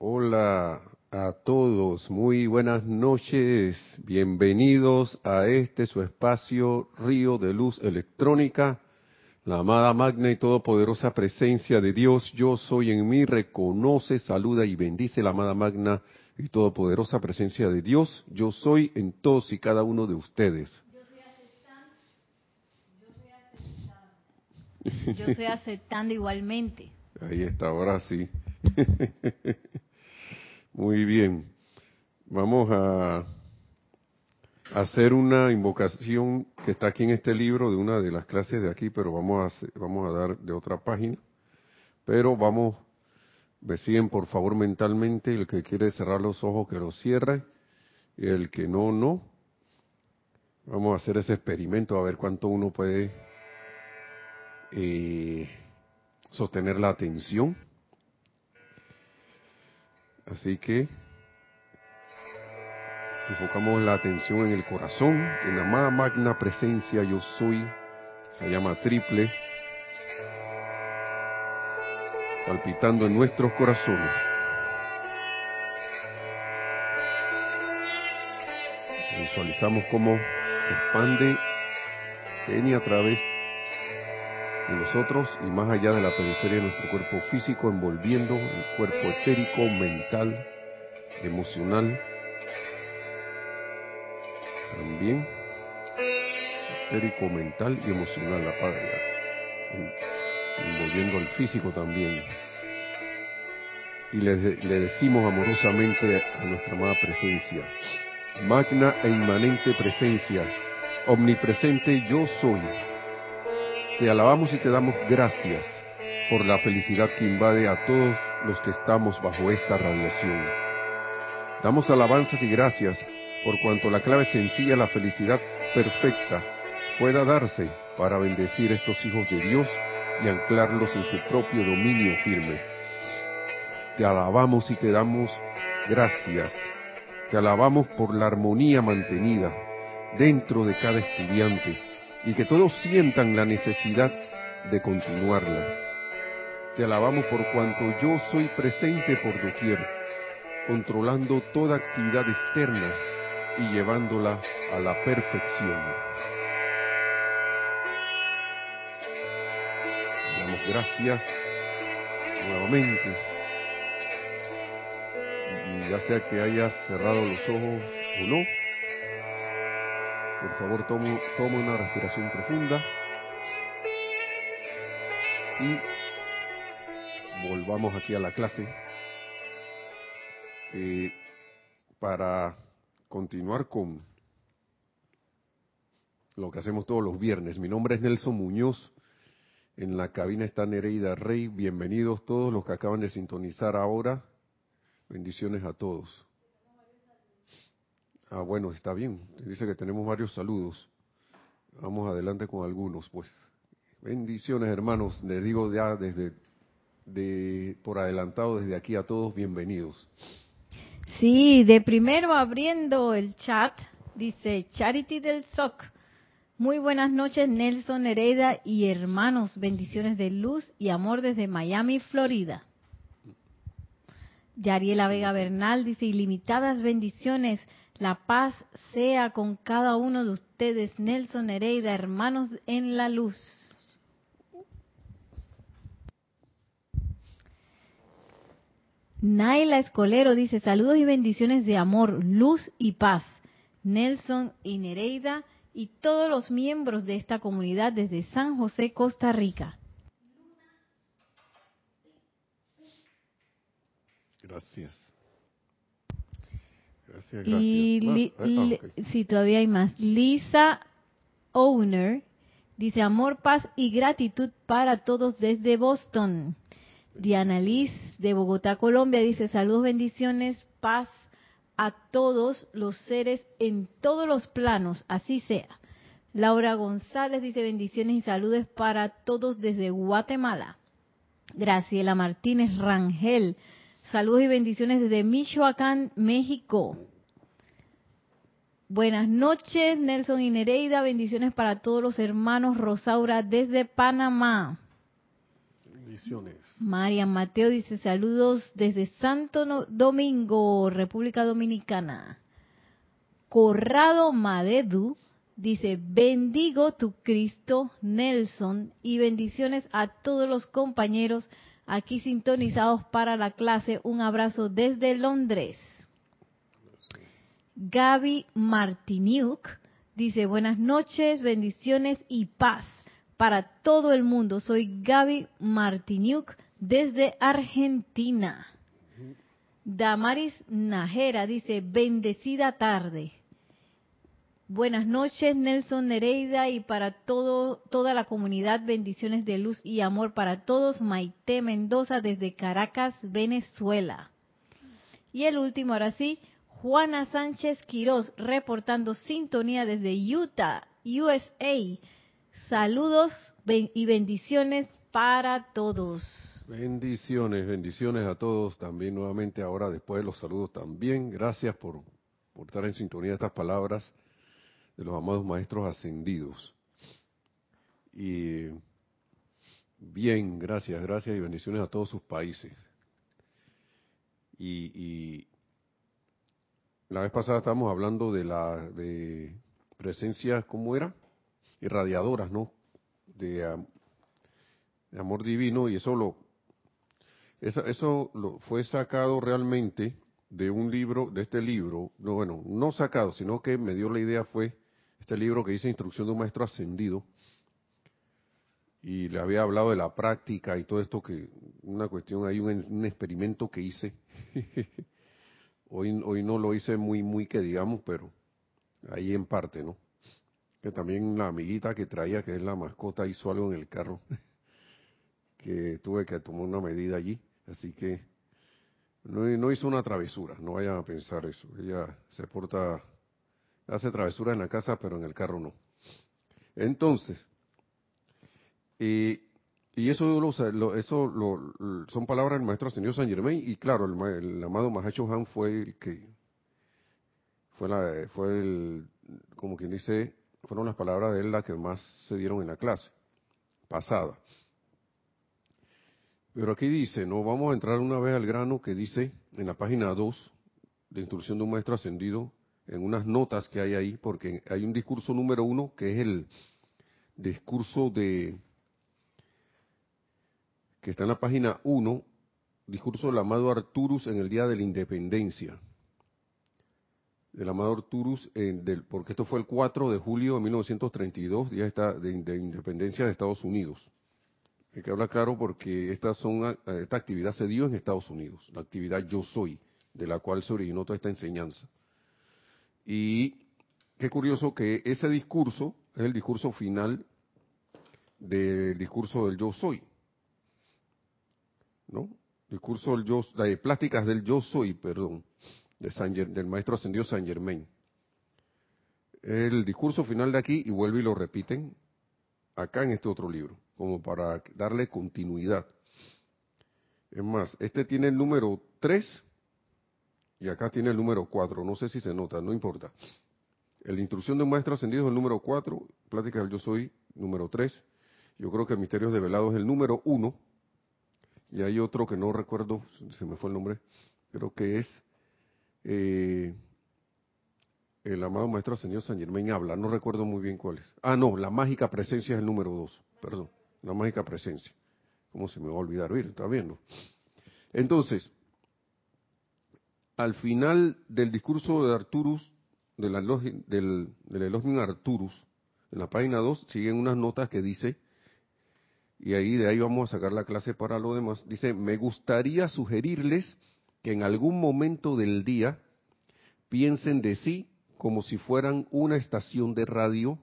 Hola a todos, muy buenas noches, bienvenidos a este su espacio Río de Luz Electrónica, la amada magna y todopoderosa presencia de Dios, yo soy en mí, reconoce, saluda y bendice la amada magna y todopoderosa presencia de Dios, yo soy en todos y cada uno de ustedes. Yo estoy aceptando igualmente. Ahí está, ahora sí. Muy bien. Vamos a hacer una invocación que está aquí en este libro de una de las clases de aquí, pero vamos a, vamos a dar de otra página. Pero vamos, me siguen por favor mentalmente, el que quiere cerrar los ojos que los cierre, y el que no, no. Vamos a hacer ese experimento a ver cuánto uno puede eh, sostener la atención. Así que enfocamos la atención en el corazón, en la magna presencia yo soy, se llama triple, palpitando en nuestros corazones. Visualizamos cómo se expande en y a través nosotros y más allá de la periferia de nuestro cuerpo físico, envolviendo el cuerpo etérico, mental, emocional, también etérico, mental y emocional, la patria, envolviendo el físico también. Y le, le decimos amorosamente a nuestra amada presencia, magna e inmanente presencia, omnipresente yo soy te alabamos y te damos gracias por la felicidad que invade a todos los que estamos bajo esta radiación. Damos alabanzas y gracias por cuanto la clave sencilla, la felicidad perfecta, pueda darse para bendecir estos hijos de Dios y anclarlos en su propio dominio firme. Te alabamos y te damos gracias. Te alabamos por la armonía mantenida dentro de cada estudiante y que todos sientan la necesidad de continuarla. Te alabamos por cuanto yo soy presente por doquier, controlando toda actividad externa y llevándola a la perfección. Damos gracias nuevamente. Y ya sea que hayas cerrado los ojos o no, por favor, toma, toma una respiración profunda. Y volvamos aquí a la clase eh, para continuar con lo que hacemos todos los viernes. Mi nombre es Nelson Muñoz. En la cabina está Nereida Rey. Bienvenidos todos los que acaban de sintonizar ahora. Bendiciones a todos. Ah, bueno, está bien. Dice que tenemos varios saludos. Vamos adelante con algunos, pues. Bendiciones, hermanos. Les digo ya desde de por adelantado desde aquí a todos bienvenidos. Sí, de primero abriendo el chat, dice Charity del SOC. Muy buenas noches, Nelson Hereda y hermanos. Bendiciones de luz y amor desde Miami, Florida. Yariela Vega Bernal dice ilimitadas bendiciones la paz sea con cada uno de ustedes, Nelson Hereida, hermanos en la luz. Naila Escolero dice saludos y bendiciones de amor, luz y paz. Nelson y Nereida y todos los miembros de esta comunidad desde San José, Costa Rica. Gracias. Y ah, si todavía hay más. Lisa Owner dice amor, paz y gratitud para todos desde Boston. Diana Liz de Bogotá, Colombia dice saludos, bendiciones, paz a todos los seres en todos los planos, así sea. Laura González dice bendiciones y saludos para todos desde Guatemala. Graciela Martínez Rangel Saludos y bendiciones desde Michoacán, México. Buenas noches, Nelson y Nereida. Bendiciones para todos los hermanos Rosaura desde Panamá. María Mateo dice saludos desde Santo Domingo, República Dominicana. Corrado Madedu dice, bendigo tu Cristo, Nelson, y bendiciones a todos los compañeros aquí sintonizados para la clase. Un abrazo desde Londres. Gaby Martiniuk dice, buenas noches, bendiciones y paz para todo el mundo. Soy Gaby Martiniuk desde Argentina. Damaris Najera dice, bendecida tarde. Buenas noches, Nelson Nereida, y para todo, toda la comunidad, bendiciones de luz y amor para todos. Maite Mendoza desde Caracas, Venezuela. Y el último, ahora sí, Juana Sánchez Quiroz, reportando sintonía desde Utah, USA. Saludos y bendiciones para todos. Bendiciones, bendiciones a todos también nuevamente ahora después de los saludos también. Gracias por, por estar en sintonía estas palabras de los amados maestros ascendidos. Y bien, gracias, gracias y bendiciones a todos sus países. Y, la vez pasada estábamos hablando de la de presencias, ¿cómo era? irradiadoras, ¿no? De, amor divino y eso lo eso, eso lo fue sacado realmente de un libro, de este libro, no bueno, no sacado, sino que me dio la idea fue este libro que dice Instrucción de un Maestro Ascendido y le había hablado de la práctica y todo esto que una cuestión hay un, un experimento que hice. Hoy hoy no lo hice muy muy que digamos pero ahí en parte no que también la amiguita que traía, que es la mascota, hizo algo en el carro, que tuve que tomar una medida allí, así que no, hizo una travesura, no vayan a pensar eso, ella se porta, hace travesura en la casa, pero en el carro no. Entonces, y eso, lo, eso son palabras del maestro señor San Germain, y claro, el, amado Mahacho Han fue el que, fue, la, fue el, como quien dice, fueron las palabras de él las que más se dieron en la clase pasada. Pero aquí dice, no vamos a entrar una vez al grano que dice en la página 2 de instrucción de un maestro ascendido, en unas notas que hay ahí, porque hay un discurso número uno que es el discurso de, que está en la página 1, discurso del amado Arturus en el Día de la Independencia del amado Arturus, del, porque esto fue el 4 de julio de 1932, día de, de, independencia de Estados Unidos. Hay que hablar claro porque esta, son, esta actividad se dio en Estados Unidos, la actividad Yo Soy, de la cual se originó toda esta enseñanza. Y qué curioso que ese discurso es el discurso final del discurso del Yo Soy. ¿No? Discurso del Yo, de plásticas del Yo Soy, perdón del maestro ascendido San Germain. El discurso final de aquí y vuelve y lo repiten acá en este otro libro, como para darle continuidad. Es más, este tiene el número 3 y acá tiene el número 4, no sé si se nota, no importa. La instrucción de maestro ascendido es el número 4, plática del yo soy número 3. Yo creo que el misterio de velado es el número 1. Y hay otro que no recuerdo, se me fue el nombre, creo que es eh, el amado maestro señor San Germain habla, no recuerdo muy bien cuál es. Ah, no, la mágica presencia es el número dos, perdón, la mágica presencia. ¿Cómo se me va a olvidar? Mira, está bien, ¿no? Entonces, al final del discurso de Arturus, del, del, del Elohim Arturus, en la página 2, siguen unas notas que dice, y ahí de ahí vamos a sacar la clase para lo demás, dice, me gustaría sugerirles que en algún momento del día piensen de sí como si fueran una estación de radio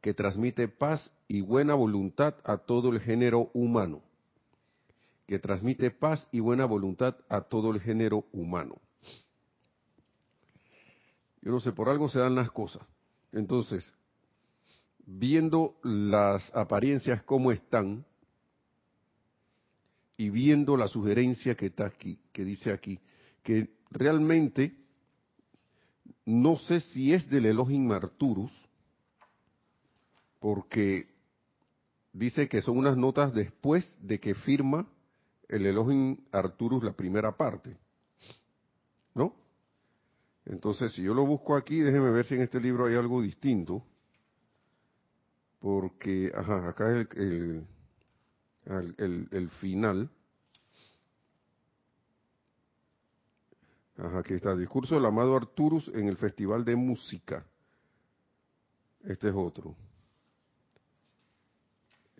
que transmite paz y buena voluntad a todo el género humano. Que transmite paz y buena voluntad a todo el género humano. Yo no sé, por algo se dan las cosas. Entonces, viendo las apariencias como están, y viendo la sugerencia que está aquí, que dice aquí, que realmente no sé si es del Elohim Arturus, porque dice que son unas notas después de que firma el Elohim Arturus la primera parte. Entonces, si yo lo busco aquí, déjeme ver si en este libro hay algo distinto. Porque, ajá, acá es el, el, el, final. Ajá, aquí está, discurso del amado Arturus en el Festival de Música. Este es otro.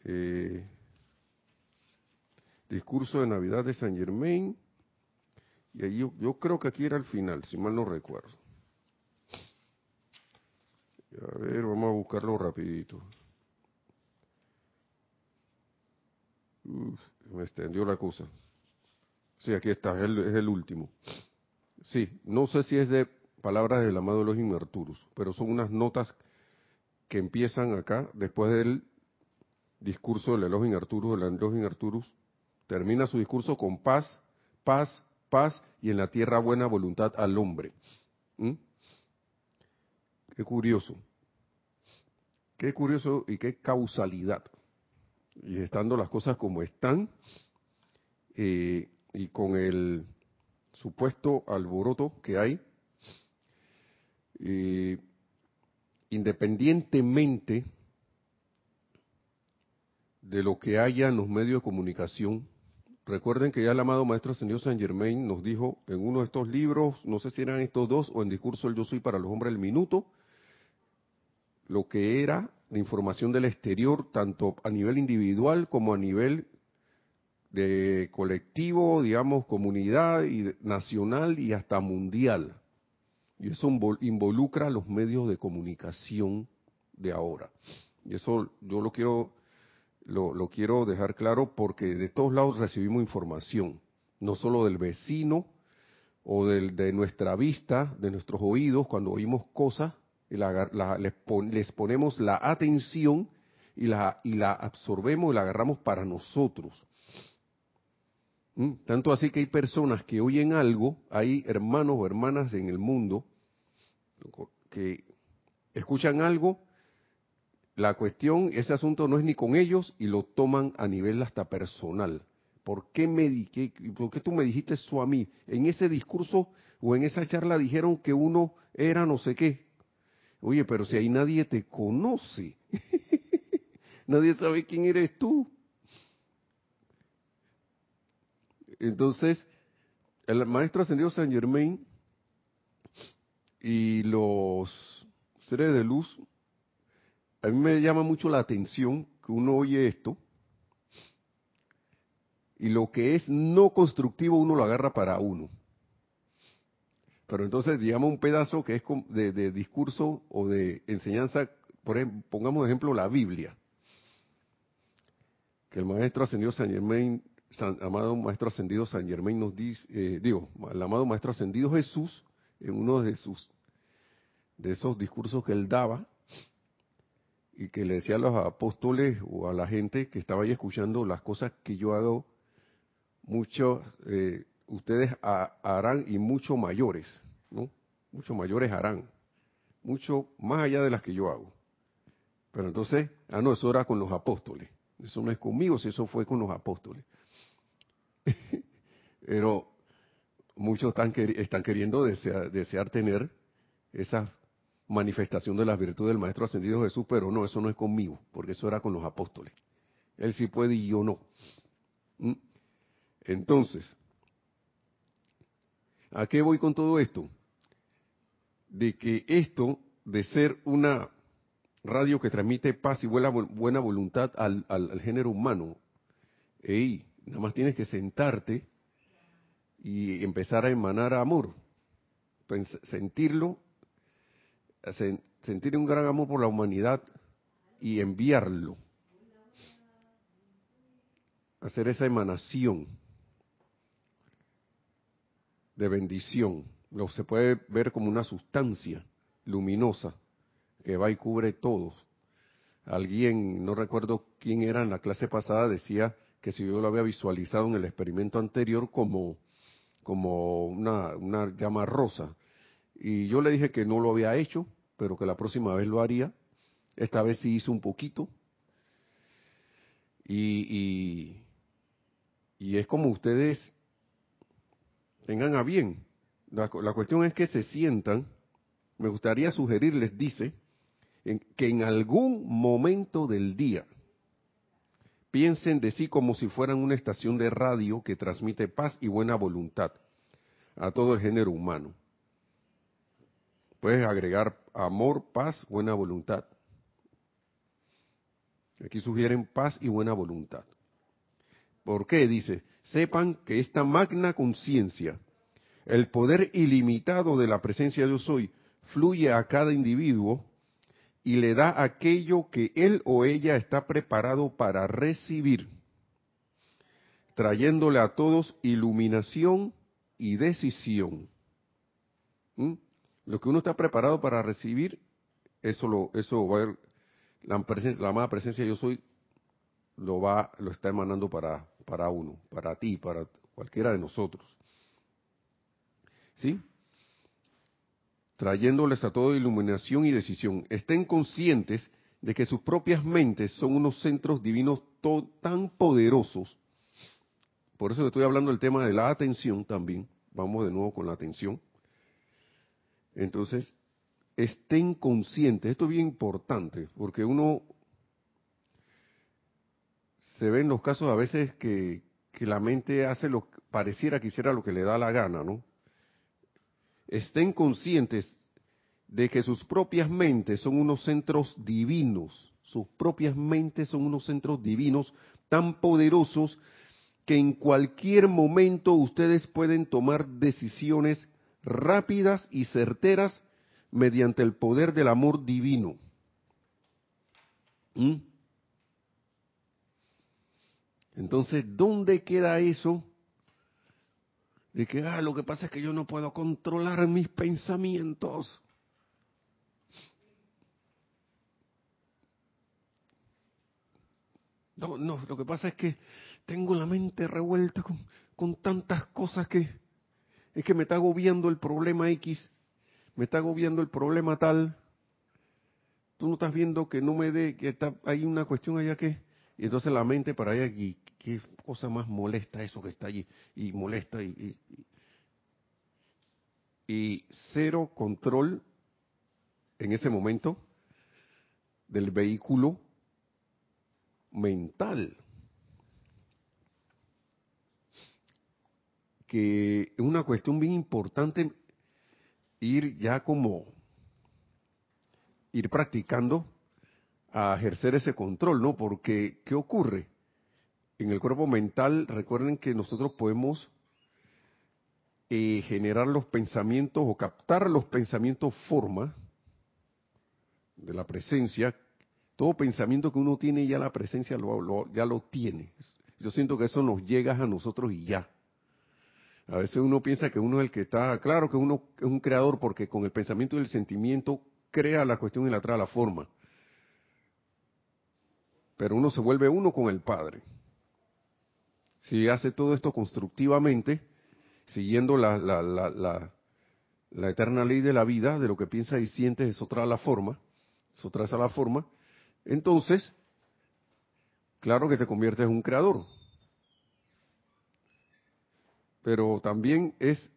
Eh, discurso de Navidad de San Germain. Y ahí yo, yo, creo que aquí era el final, si mal no recuerdo. A ver, vamos a buscarlo rapidito. Uf, me extendió la cosa. Sí, aquí está, es el, es el, último. Sí, no sé si es de palabras del amado Elohim Arturus, pero son unas notas que empiezan acá, después del discurso del Elohim Arturus, del Elohim Arturus, termina su discurso con paz, paz, paz y en la tierra buena voluntad al hombre. ¿Mm? Qué curioso. Qué curioso y qué causalidad. Y estando las cosas como están, eh, y con el supuesto alboroto que hay, eh, independientemente de lo que haya en los medios de comunicación, recuerden que ya el amado Maestro Señor Saint Germain nos dijo en uno de estos libros, no sé si eran estos dos o en Discurso del Yo Soy para los Hombres del Minuto, lo que era la información del exterior, tanto a nivel individual como a nivel de colectivo, digamos, comunidad y nacional y hasta mundial. Y eso involucra a los medios de comunicación de ahora. Y eso yo lo quiero, lo, quiero dejar claro porque de todos lados recibimos información, no solo del vecino o del, de nuestra vista, de nuestros oídos, cuando oímos cosas, y la, les, les, ponemos la atención y la, y la absorbemos y la agarramos para nosotros. ¿Mm? Tanto así que hay personas que oyen algo, hay hermanos o hermanas en el mundo que escuchan algo, la cuestión, ese asunto no es ni con ellos y lo toman a nivel hasta personal. ¿Por qué, me, ¿Por qué tú me dijiste eso a mí? En ese discurso o en esa charla dijeron que uno era no sé qué. Oye, pero si ahí nadie te conoce, nadie sabe quién eres tú. Entonces, el maestro ascendido San Germain y los seres de luz, a mí me llama mucho la atención que uno oye esto y lo que es no constructivo uno lo agarra para uno. Pero entonces, digamos, un pedazo que es de, discurso o de enseñanza, por ejemplo, pongamos de ejemplo la Biblia, que el maestro ascendido San Germain, amado maestro ascendido San Germain nos dice, eh, digo, el amado maestro ascendido Jesús, en uno de sus, de esos discursos que él daba, y que le decía a los apóstoles o a la gente que estaba ahí escuchando las cosas que yo hago, mucho, eh, ustedes harán y mucho mayores, ¿no? Mucho mayores harán, mucho más allá de las que yo hago. Pero entonces, ah, no, eso era con los apóstoles. Eso no es conmigo, si eso fue con los apóstoles. Pero muchos están, queriendo desear, desear tener esa manifestación de las virtudes del Maestro Ascendido Jesús, pero no, eso no es conmigo, porque eso era con los apóstoles. Él sí puede y yo no. ¿Mm? Entonces, ¿A qué voy con todo esto? De que esto de ser una radio que transmite paz y buena, buena voluntad al, género humano, ey, nada más tienes que sentarte y empezar a emanar amor, sentirlo, sentir un gran amor por la humanidad y enviarlo, hacer esa emanación de bendición. Lo se puede ver como una sustancia luminosa que va y cubre todo. Alguien, no recuerdo quién era en la clase pasada, decía que si yo lo había visualizado en el experimento anterior como, como una, una llama rosa. Y yo le dije que no lo había hecho, pero que la próxima vez lo haría. Esta vez sí hizo un poquito. Y, y, es como ustedes tengan a bien. La, la, cuestión es que se sientan, me gustaría sugerirles, dice, que en algún momento del día piensen de sí como si fueran una estación de radio que transmite paz y buena voluntad a todo el género humano. Puedes agregar amor, paz, buena voluntad. Aquí sugieren paz y buena voluntad. ¿Por qué? Dice, sepan que esta magna conciencia, el poder ilimitado de la presencia de yo soy, fluye a cada individuo y le da aquello que él o ella está preparado para recibir, trayéndole a todos iluminación y decisión. ¿Mm? Lo que uno está preparado para recibir, eso lo, eso va a la, presencia, la amada presencia yo soy, lo va, lo está emanando para, para uno, para ti, para cualquiera de nosotros. ¿Sí? Trayéndoles a todo iluminación y decisión. Estén conscientes de que sus propias mentes son unos centros divinos tan poderosos. Por eso estoy hablando del tema de la atención también. Vamos de nuevo con la atención. Entonces, estén conscientes, esto es bien importante, porque uno se ve en los casos a veces que, la mente hace lo pareciera que lo que le da la gana, ¿no? Estén conscientes de que sus propias mentes son unos centros divinos, sus propias mentes son unos centros divinos tan poderosos que en cualquier momento ustedes pueden tomar decisiones rápidas y certeras mediante el poder del amor divino. ¿Mm? Entonces, ¿dónde queda eso? De que, ah, lo que pasa es que yo no puedo controlar mis pensamientos. No, no, lo que pasa es que tengo la mente revuelta con, con tantas cosas que es que me está agobiando el problema X, me está agobiando el problema tal. Tú no estás viendo que no me dé, que está, hay una cuestión allá que, y entonces la mente para allá, y qué cosa más molesta eso que está allí, y molesta, y, y, y cero control en ese momento del vehículo mental. Que es una cuestión bien importante ir ya como ir practicando a ejercer ese control, ¿no? Porque ¿qué ocurre? En el cuerpo mental, recuerden que nosotros podemos eh, generar los pensamientos o captar los pensamientos forma de la presencia. Todo pensamiento que uno tiene ya la presencia lo, ya lo tiene. Yo siento que eso nos llega a nosotros y ya. A veces uno piensa que uno es el que está, claro que uno es un creador porque con el pensamiento y el sentimiento crea la cuestión y la trae a la forma. Pero uno se vuelve uno con el Padre. Si hace todo esto constructivamente, siguiendo la, la, la, la, eterna ley de la vida, de lo que piensa y siente, eso trae a la forma, eso trae a la forma, entonces, claro que te conviertes en un creador pero también es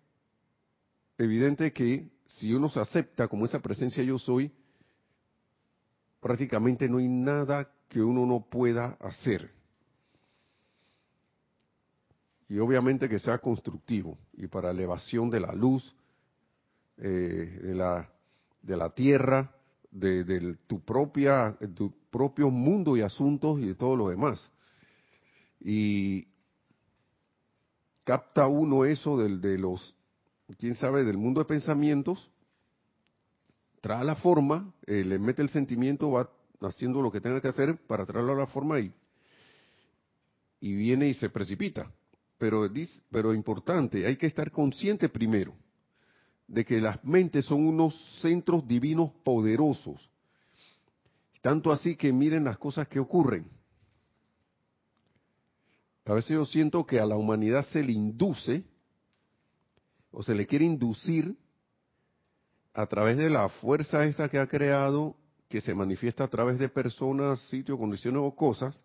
evidente que si uno se acepta como esa presencia yo soy, prácticamente no hay nada que uno no pueda hacer. Y obviamente que sea constructivo y para elevación de la luz, eh, de, la, de la tierra, de, tu, propia, tu propio mundo y asuntos y de todo lo demás. Y capta uno eso del, de los, quién sabe, del mundo de pensamientos, trae la forma, eh, le mete el sentimiento, va haciendo lo que tenga que hacer para traerlo a la forma y, y viene y se precipita. Pero, pero importante, hay que estar consciente primero de que las mentes son unos centros divinos poderosos. Tanto así que miren las cosas que ocurren. A veces yo siento que a la humanidad se le induce o se le quiere inducir a través de la fuerza esta que ha creado, que se manifiesta a través de personas, sitios, condiciones o cosas,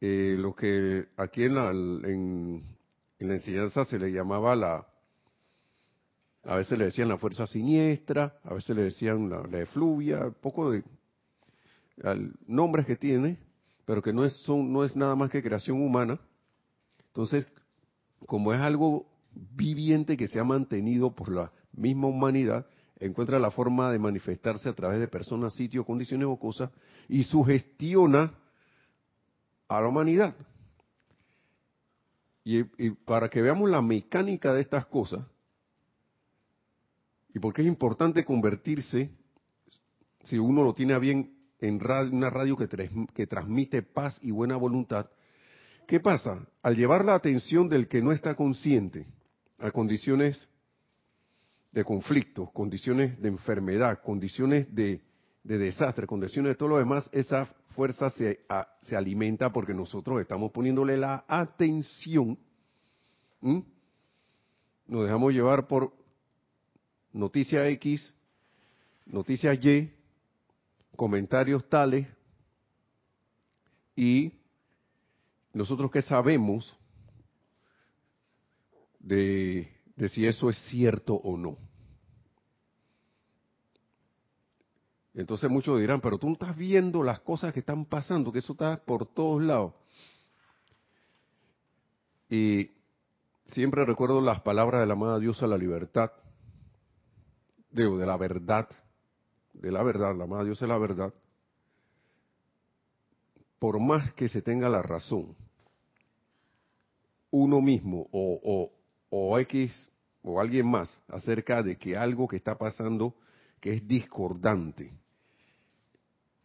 eh, lo que aquí en la, en, la enseñanza se le llamaba la, a veces le decían la fuerza siniestra, a veces le decían la, la efluvia, un poco de nombres que tiene, pero que no es, no es nada más que creación humana. Entonces, como es algo viviente que se ha mantenido por la misma humanidad, encuentra la forma de manifestarse a través de personas, sitios, condiciones o cosas y sugestiona a la humanidad. Y, para que veamos la mecánica de estas cosas, y porque es importante convertirse, si uno lo tiene a bien, en una radio que, que transmite paz y buena voluntad, ¿qué pasa? Al llevar la atención del que no está consciente a condiciones de conflictos, condiciones de enfermedad, condiciones de, desastre, condiciones de todo lo demás, esa fuerza se, se alimenta porque nosotros estamos poniéndole la atención. Nos dejamos llevar por noticia X, noticia Y, comentarios tales, y nosotros que sabemos de si eso es cierto o no. Entonces muchos dirán, pero tú no estás viendo las cosas que están pasando, que eso está por todos lados. Y siempre recuerdo las palabras de la amada diosa la libertad, digo, de la verdad, de la verdad, la amada diosa de la verdad. Por más que se tenga la razón, uno mismo o, o, o X o alguien más acerca de que algo que está pasando que es discordante,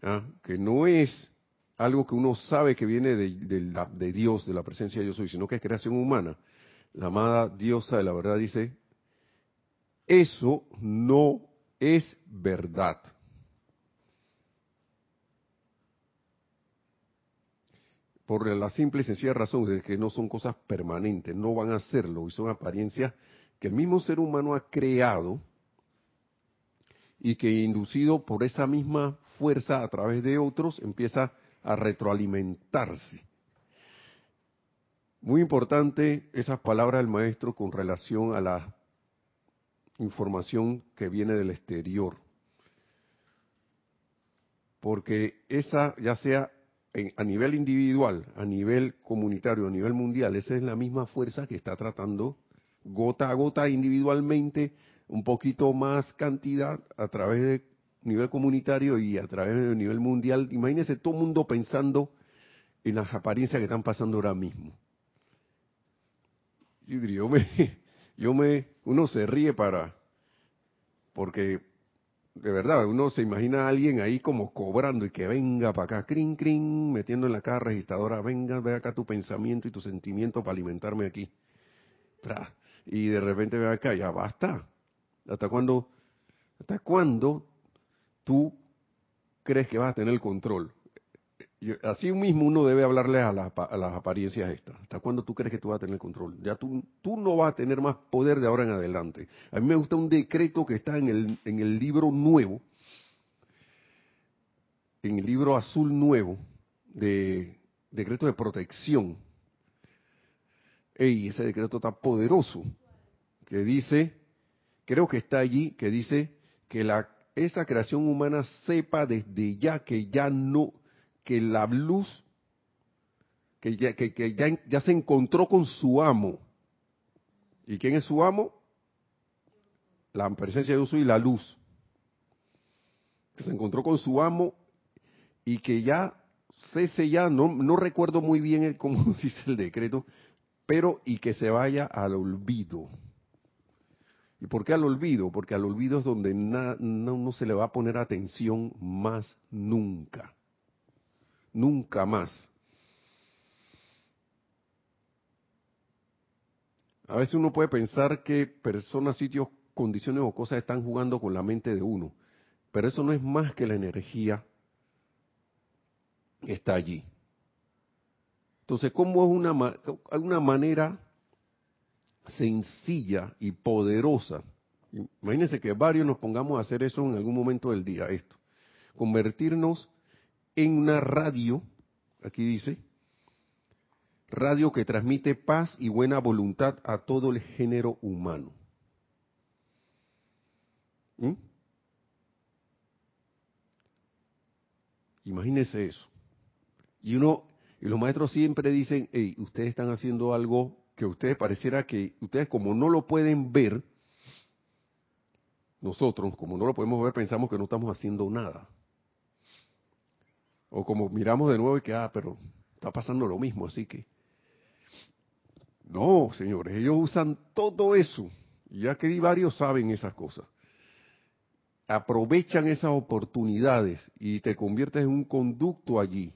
¿ah? que no es algo que uno sabe que viene de, Dios, de la presencia de Dios sino que es creación humana. La amada diosa de la verdad dice, eso no es verdad. por la simple y sencilla razón de que no son cosas permanentes, no van a serlo y son apariencias que el mismo ser humano ha creado y que inducido por esa misma fuerza a través de otros empieza a retroalimentarse. Muy importante esas palabras del maestro con relación a la información que viene del exterior. Porque esa, ya sea a nivel individual, a nivel comunitario, a nivel mundial, esa es la misma fuerza que está tratando gota a gota individualmente, un poquito más cantidad a través de nivel comunitario y a través de nivel mundial. Imagínense todo el mundo pensando en las apariencias que están pasando ahora mismo. Yo me, yo me, uno se ríe para, porque de verdad, uno se imagina a alguien ahí como cobrando y que venga para acá, crin, crin, metiendo en la cara registradora, venga, ve acá tu pensamiento y tu sentimiento para alimentarme aquí. Y de repente ve acá, ya basta. ¿Hasta cuándo, hasta cuándo tú crees que vas a tener el control? Así mismo uno debe hablarle a, a, las apariencias estas. ¿Hasta cuándo tú crees que tú vas a tener control? Ya tú, tú no vas a tener más poder de ahora en adelante. A mí me gusta un decreto que está en el, en el libro nuevo, en el libro azul nuevo, de decreto de protección. Ey, ese decreto está poderoso, que dice, creo que está allí, que dice que la, esa creación humana sepa desde ya que ya no, que la luz, que, ya, que, ya, se encontró con su amo. ¿Y quién es su amo? La presencia de Dios y la luz. Que se encontró con su amo y que ya cese ya, no, no recuerdo muy bien el, cómo dice el decreto, pero y que se vaya al olvido. ¿Y por qué al olvido? Porque al olvido es donde no, no se le va a poner atención más nunca nunca más. A veces uno puede pensar que personas, sitios, condiciones o cosas están jugando con la mente de uno, pero eso no es más que la energía que está allí. Entonces, ¿cómo es una, una manera sencilla y poderosa? Imagínense que varios nos pongamos a hacer eso en algún momento del día, esto. Convertirnos en una radio, aquí dice, radio que transmite paz y buena voluntad a todo el género humano. ¿Mm? Imagínense eso. Y uno, y los maestros siempre dicen, hey, ustedes están haciendo algo que ustedes pareciera que, ustedes como no lo pueden ver, nosotros, como no lo podemos ver, pensamos que no estamos haciendo nada. O como miramos de nuevo y que, ah, pero está pasando lo mismo, así que. No, señores, ellos usan todo eso. Ya que varios saben esas cosas. Aprovechan esas oportunidades y te conviertes en un conducto allí,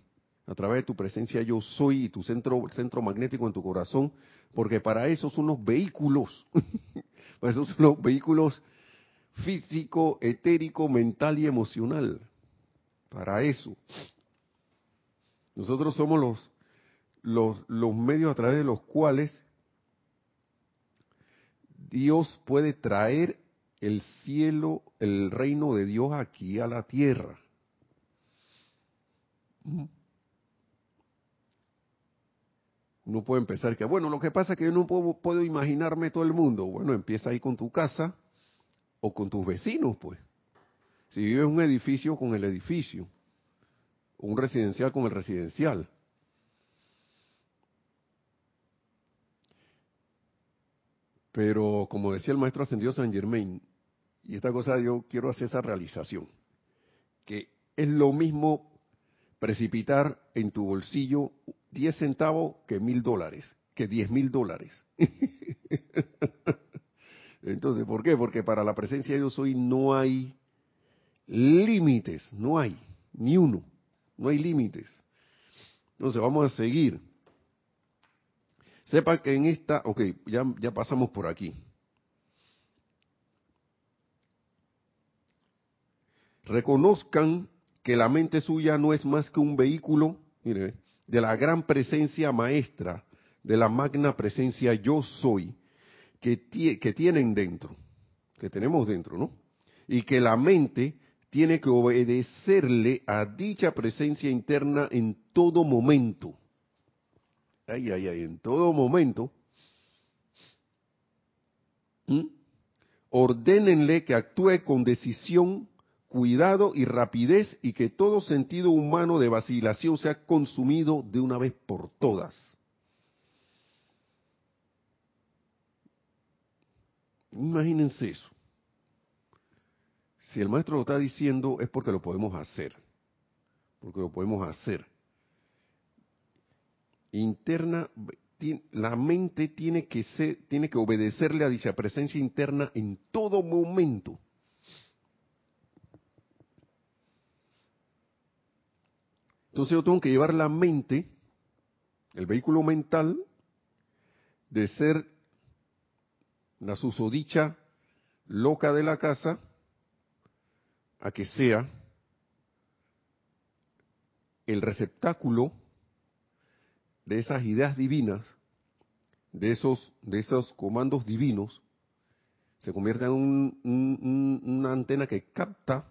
a través de tu presencia yo soy y tu centro, centro magnético en tu corazón, porque para eso son los vehículos. para eso son los vehículos físico, etérico, mental y emocional. Para eso. Nosotros somos los, los, los medios a través de los cuales Dios puede traer el cielo, el reino de Dios aquí a la tierra. Uno puede empezar que, bueno, lo que pasa es que yo no puedo, puedo imaginarme todo el mundo. Bueno, empieza ahí con tu casa o con tus vecinos, pues. Si vives en un edificio, con el edificio un residencial con el residencial. Pero como decía el maestro ascendido San Germain, y esta cosa yo quiero hacer esa realización, que es lo mismo precipitar en tu bolsillo 10 centavos que mil dólares, que 10 mil dólares. Entonces, ¿por qué? Porque para la presencia de Dios hoy no hay límites, no hay, ni uno. No hay límites. Entonces vamos a seguir. Sepa que en esta, ok, ya, ya pasamos por aquí. Reconozcan que la mente suya no es más que un vehículo, mire, de la gran presencia maestra, de la magna presencia yo soy, que, que tienen dentro, que tenemos dentro, ¿no? Y que la mente tiene que obedecerle a dicha presencia interna en todo momento. Ay, ay, ay, en todo momento. ¿Mm? Ordénenle que actúe con decisión, cuidado y rapidez y que todo sentido humano de vacilación sea consumido de una vez por todas. Imagínense eso. Si el maestro lo está diciendo es porque lo podemos hacer, porque lo podemos hacer. Interna, la mente tiene que ser, tiene que obedecerle a dicha presencia interna en todo momento. Entonces yo tengo que llevar la mente, el vehículo mental, de ser la susodicha loca de la casa, a que sea el receptáculo de esas ideas divinas, de esos, de esos comandos divinos, se convierte en una antena que capta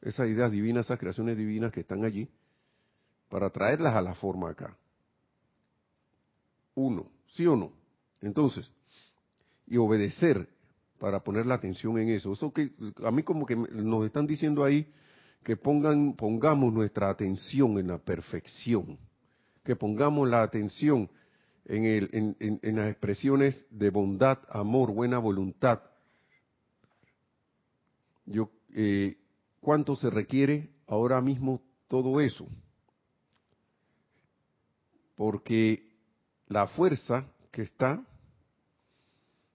esas ideas divinas, esas creaciones divinas que están allí, para traerlas a la forma acá. Uno, ¿sí o no? Entonces, y obedecer para poner la atención en eso. Eso que a mí como que nos están diciendo ahí que pongan, pongamos nuestra atención en la perfección, que pongamos la atención en, el, en, las expresiones de bondad, amor, buena voluntad. Yo, eh, ¿Cuánto se requiere ahora mismo todo eso? Porque la fuerza que está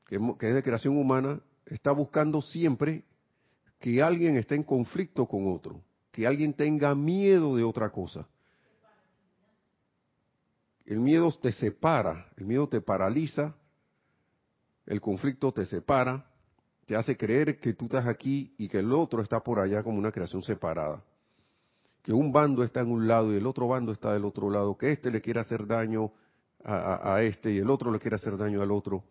que, es de creación humana, está buscando siempre que alguien esté en conflicto con otro, que alguien tenga miedo de otra cosa. El miedo te separa, el miedo te paraliza, el conflicto te separa, te hace creer que tú estás aquí y que el otro está por allá como una creación separada. Que un bando está en un lado y el otro bando está del otro lado, que este le quiere hacer daño a, a este y el otro le quiere hacer daño al otro.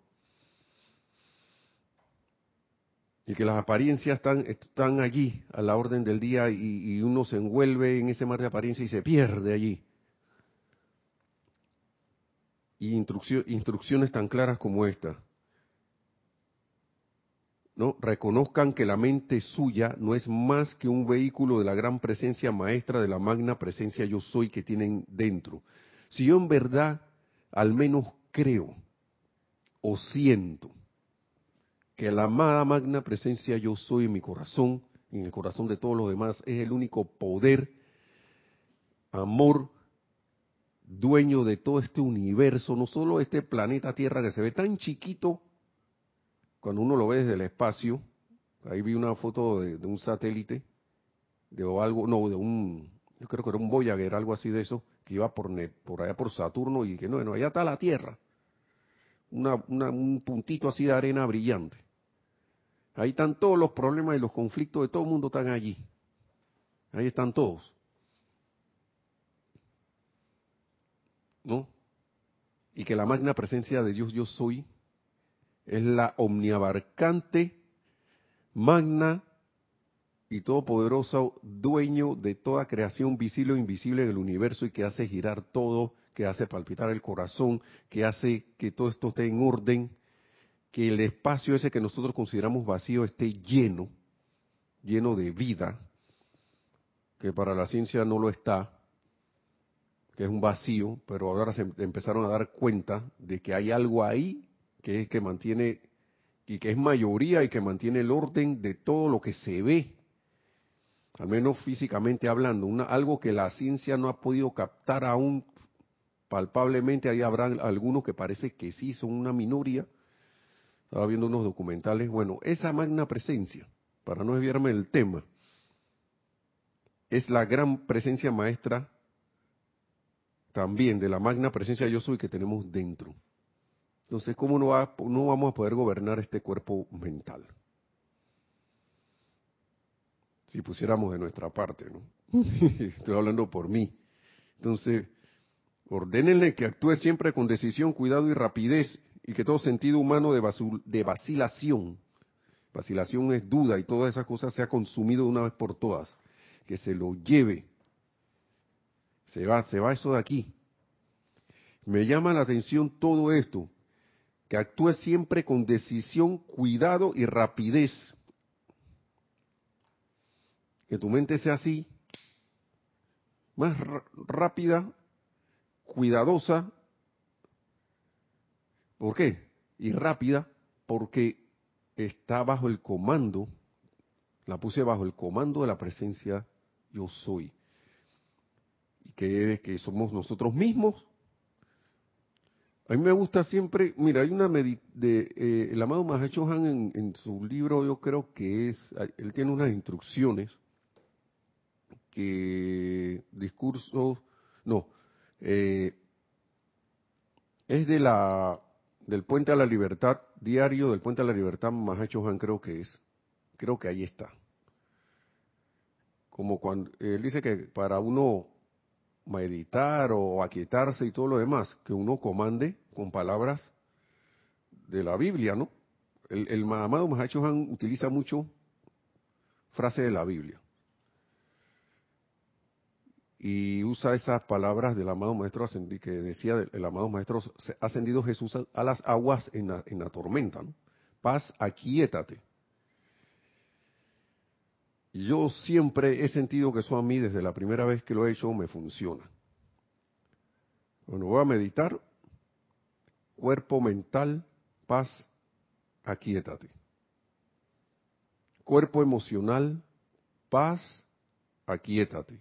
Y que las apariencias están, allí a la orden del día y, uno se envuelve en ese mar de apariencia y se pierde allí. y instrucciones tan claras como esta. ¿no? Reconozcan que la mente suya no es más que un vehículo de la gran presencia maestra de la magna presencia yo soy que tienen dentro. Si yo en verdad al menos creo o siento que la amada magna presencia yo soy en mi corazón, en el corazón de todos los demás, es el único poder, amor, dueño de todo este universo, no solo este planeta Tierra que se ve tan chiquito cuando uno lo ve desde el espacio, ahí vi una foto de, un satélite, de algo, no, de un, yo creo que era un Voyager, algo así de eso, que iba por, por allá por Saturno y que no, bueno, allá está la Tierra, una, un puntito así de arena brillante. Ahí están todos los problemas y los conflictos de todo el mundo están allí. Ahí están todos. ¿No? Y que la magna presencia de Dios yo soy es la omniabarcante, magna y todopoderoso dueño de toda creación visible o invisible del universo y que hace girar todo, que hace palpitar el corazón, que hace que todo esto esté en orden, que el espacio ese que nosotros consideramos vacío esté lleno, lleno de vida, que para la ciencia no lo está, que es un vacío, pero ahora se empezaron a dar cuenta de que hay algo ahí que es que mantiene y que es mayoría y que mantiene el orden de todo lo que se ve, al menos físicamente hablando, una, algo que la ciencia no ha podido captar aún palpablemente, ahí habrá algunos que parece que sí son una minoría, estaba viendo unos documentales, bueno, esa magna presencia, para no desviarme del tema, es la gran presencia maestra también de la magna presencia yo soy que tenemos dentro. Entonces, ¿cómo no, no vamos a poder gobernar este cuerpo mental? Si pusiéramos de nuestra parte, ¿no? Estoy hablando por mí. Entonces, ordénenle que actúe siempre con decisión, cuidado y rapidez, y que todo sentido humano de, de vacilación, vacilación es duda y todas esas cosas sea consumido de una vez por todas, que se lo lleve. Se va, se va eso de aquí. Me llama la atención todo esto, que actúe siempre con decisión, cuidado y rapidez. Que tu mente sea así, más rápida, cuidadosa. ¿Por qué? Y rápida porque está bajo el comando, la puse bajo el comando de la presencia yo soy. Y que, que somos nosotros mismos a mí me gusta siempre, mira, hay una de eh, el amado Mahacho Han en, su libro, yo creo que es, él tiene unas instrucciones que discurso, no, eh, es de la del Puente a la Libertad, diario del Puente a la Libertad, Mahacho Han creo que es, creo que ahí está. Como cuando él dice que para uno meditar o aquietarse y todo lo demás, que uno comande con palabras de la Biblia, ¿no? El, el amado Mahacho Han utiliza mucho frase de la Biblia. Y usa esas palabras del amado maestro que decía el amado maestro ascendido Jesús a, las aguas en la, en la tormenta. Paz, aquietate. Yo siempre he sentido que eso a mí, desde la primera vez que lo he hecho, me funciona. Bueno, voy a meditar. Cuerpo mental, paz, aquietate. Cuerpo emocional, paz, aquietate.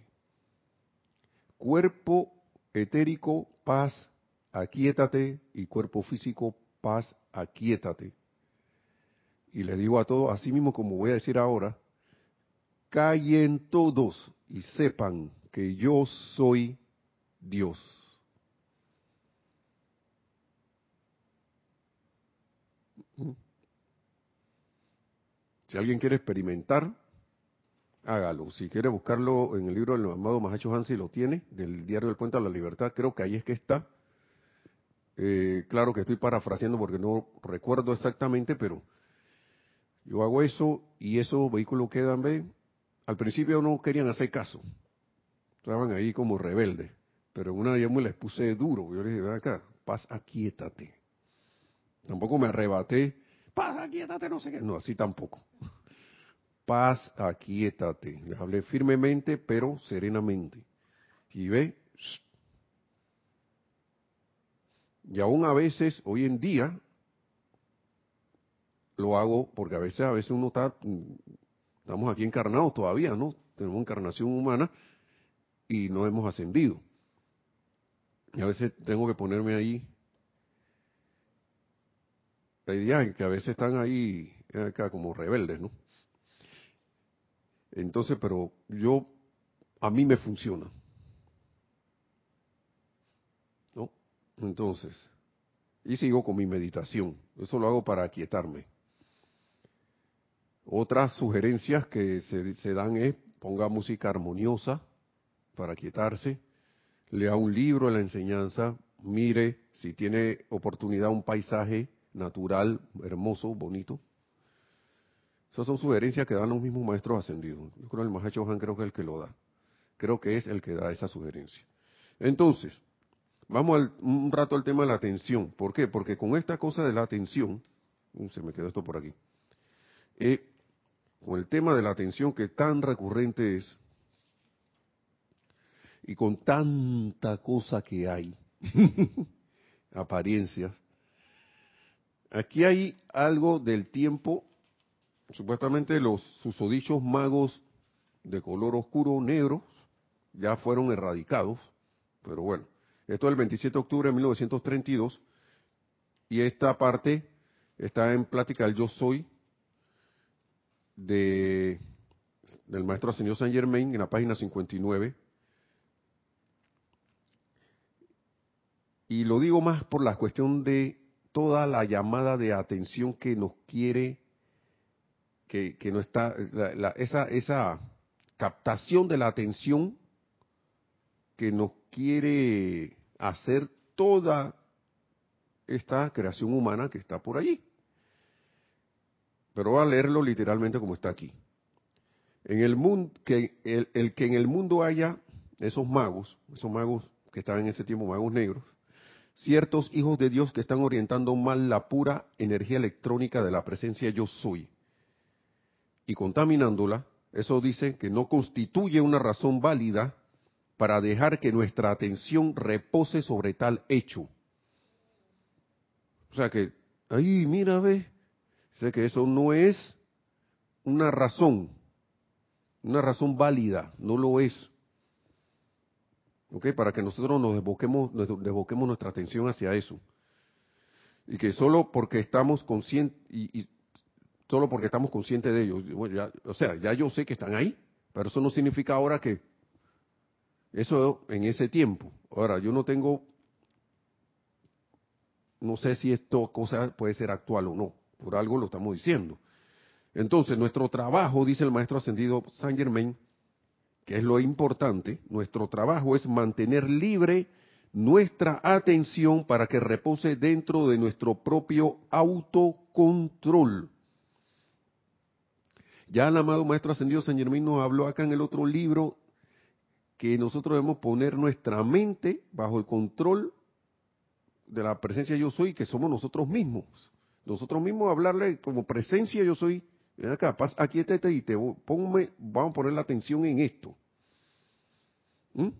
Cuerpo etérico, paz, aquietate. Y cuerpo físico, paz, aquietate. Y le digo a todos, así mismo como voy a decir ahora, callen todos y sepan que yo soy Dios. ¿Mm? Si alguien quiere experimentar, hágalo. Si quiere buscarlo en el libro del amado Mahacho Hansi, lo tiene, del Diario del Puente a la Libertad, creo que ahí es que está. Eh, claro que estoy parafraseando porque no recuerdo exactamente, pero yo hago eso y esos vehículos quedan, ¿ve? Al principio no querían hacer caso. Estaban ahí como rebeldes. Pero una día me les puse duro. Yo les dije, ven acá, paz, aquíétate. Tampoco me arrebaté, paz, aquíétate, no sé qué. No, así tampoco. Paz, aquíétate. Les hablé firmemente, pero serenamente. Y ve, y aún a veces, hoy en día, lo hago porque a veces, a veces uno está, estamos aquí encarnados todavía, ¿no? Tenemos encarnación humana y no hemos ascendido. Y a veces tengo que ponerme ahí. La idea es que a veces están ahí acá como rebeldes, ¿no? Entonces, pero yo, a mí me funciona. ¿No? Entonces, y sigo con mi meditación. Eso lo hago para aquietarme. Otras sugerencias que se, se dan es ponga música armoniosa para quietarse, lea un libro de la enseñanza, mire si tiene oportunidad un paisaje natural, hermoso, bonito. Esas son sugerencias que dan los mismos maestros ascendidos. Yo creo que el Mahacho Han creo que es el que lo da. Creo que es el que da esa sugerencia. Entonces, vamos un rato al tema de la atención. ¿Por qué? Porque con esta cosa de la atención, uh, se me quedó esto por aquí, eh, con el tema de la atención que tan recurrente es, y con tanta cosa que hay, apariencias, aquí hay algo del tiempo, supuestamente los susodichos magos de color oscuro negro ya fueron erradicados, pero bueno, esto es el 27 de octubre de 1932 y esta parte está en plática del yo soy de del maestro señor Saint Germain en la página 59 Y lo digo más por la cuestión de toda la llamada de atención que nos quiere, que, no está, esa, esa captación de la atención que nos quiere hacer toda esta creación humana que está por allí. Pero voy a leerlo literalmente como está aquí. En el mundo, que el, el que en el mundo haya esos magos, esos magos que estaban en ese tiempo, magos negros, ciertos hijos de Dios que están orientando mal la pura energía electrónica de la presencia yo soy y contaminándola, eso dice que no constituye una razón válida para dejar que nuestra atención repose sobre tal hecho. O sea que, ahí, mira, ve, sé que eso no es una razón, una razón válida, no lo es. Para que nosotros nos desboquemos, nuestra atención hacia eso. Y que solo porque estamos conscientes, y, solo porque estamos conscientes de ellos, o sea, ya yo sé que están ahí, pero eso no significa ahora que eso en ese tiempo. Ahora, yo no tengo, no sé si esto cosa puede ser actual o no, por algo lo estamos diciendo. Entonces, nuestro trabajo, dice el maestro ascendido Saint Germain, que es lo importante, nuestro trabajo es mantener libre nuestra atención para que repose dentro de nuestro propio autocontrol. Ya el amado Maestro Ascendido San Germán nos habló acá en el otro libro que nosotros debemos poner nuestra mente bajo el control de la presencia yo soy, que somos nosotros mismos. Nosotros mismos hablarle como presencia yo soy, Ven acá, paz, aquíétate y te ponme, vamos a poner la atención en esto. ¿Mm?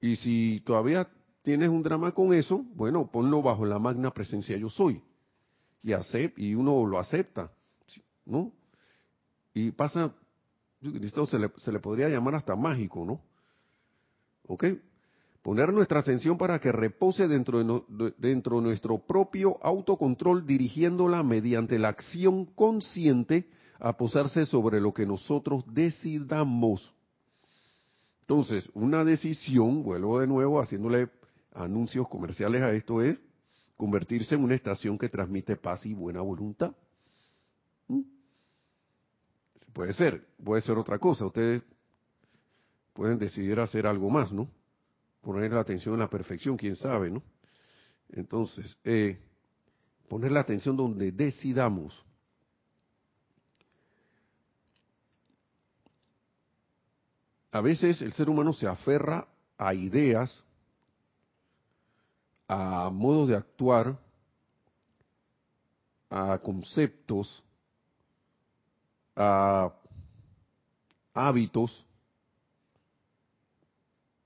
Y si todavía tienes un drama con eso, bueno, ponlo bajo la magna presencia yo soy. Y, acept, y uno lo acepta, ¿no? Y pasa, esto se le, se le podría llamar hasta mágico, ¿no? ¿Ok? Poner nuestra atención para que repose dentro de, dentro de nuestro propio autocontrol, dirigiéndola mediante la acción consciente a posarse sobre lo que nosotros decidamos. Entonces, una decisión, vuelvo de nuevo haciéndole anuncios comerciales a esto, es convertirse en una estación que transmite paz y buena voluntad. ¿Mm? Puede ser, puede ser otra cosa. Ustedes pueden decidir hacer algo más, ¿no? poner la atención en la perfección, quién sabe, ¿no? Entonces, eh, poner la atención donde decidamos. A veces el ser humano se aferra a ideas a modos de actuar, a conceptos, a hábitos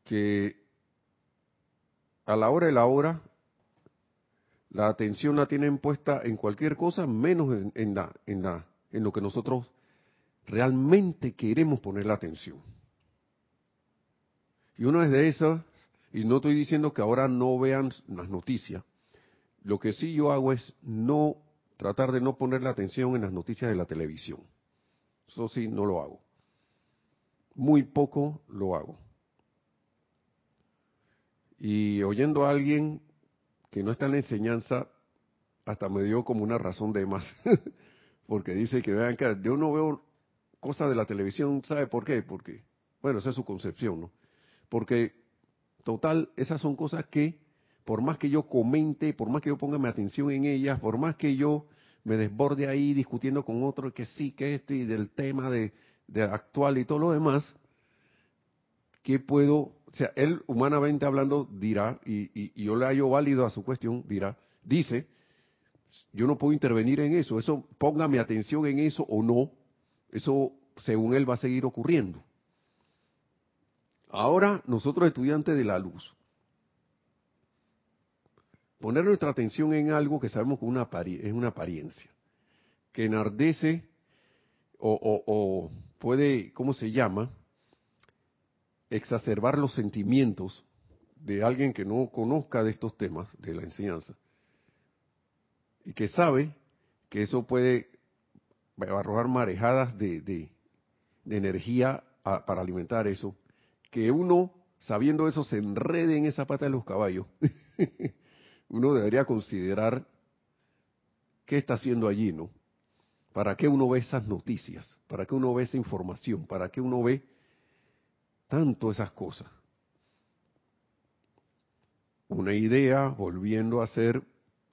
que a la hora de la hora la atención la tienen puesta en cualquier cosa menos en, la, en, la, en lo que nosotros realmente queremos poner la atención. Y es de esas, y no estoy diciendo que ahora no vean las noticias, lo que sí yo hago es no tratar de no poner la atención en las noticias de la televisión. Eso sí, no lo hago. Muy poco lo hago. Y oyendo a alguien que no está en la enseñanza, hasta me dio como una razón de más. Porque dice que vean que yo no veo cosas de la televisión, ¿sabe por qué? Porque, bueno, esa es su concepción, ¿no? Porque, total, esas son cosas que, por más que yo comente, por más que yo ponga mi atención en ellas, por más que yo me desborde ahí discutiendo con otro que sí, que esto y del tema de, actual y todo lo demás, ¿qué puedo, o sea, él humanamente hablando dirá, y, y, yo le hallo válido a su cuestión, dirá, dice, yo no puedo intervenir en eso, eso, ponga mi atención en eso o no, eso según él va a seguir ocurriendo. Ahora, nosotros estudiantes de la luz, poner nuestra atención en algo que sabemos que una es una apariencia, que enardece o, puede, ¿cómo se llama? Exacerbar los sentimientos de alguien que no conozca de estos temas de la enseñanza y que sabe que eso puede arrojar marejadas de, energía para alimentar eso, que uno, sabiendo eso, se enrede en esa pata de los caballos uno debería considerar qué está haciendo allí, ¿no? ¿Para qué uno ve esas noticias? ¿Para qué uno ve esa información? ¿Para qué uno ve tanto esas cosas? Una idea, volviendo a hacer